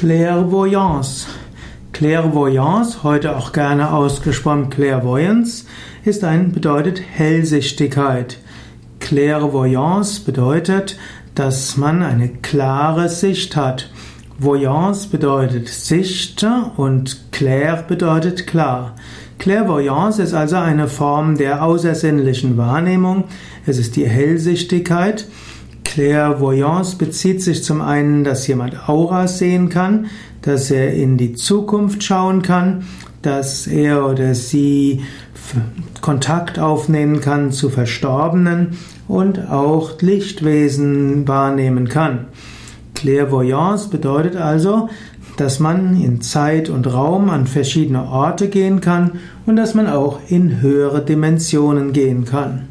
Clairvoyance. Clairvoyance, heute auch gerne ausgesprochen Clairvoyance, ist ein, bedeutet Hellsichtigkeit. Clairvoyance bedeutet, dass man eine klare Sicht hat. Voyance bedeutet Sicht und clair bedeutet klar. Clairvoyance ist also eine Form der außersinnlichen Wahrnehmung. Es ist die Hellsichtigkeit Clairvoyance bezieht sich zum einen, dass jemand Auras sehen kann, dass er in die Zukunft schauen kann, dass er oder sie Kontakt aufnehmen kann zu Verstorbenen und auch Lichtwesen wahrnehmen kann. Clairvoyance bedeutet also, dass man in Zeit und Raum an verschiedene Orte gehen kann und dass man auch in höhere Dimensionen gehen kann.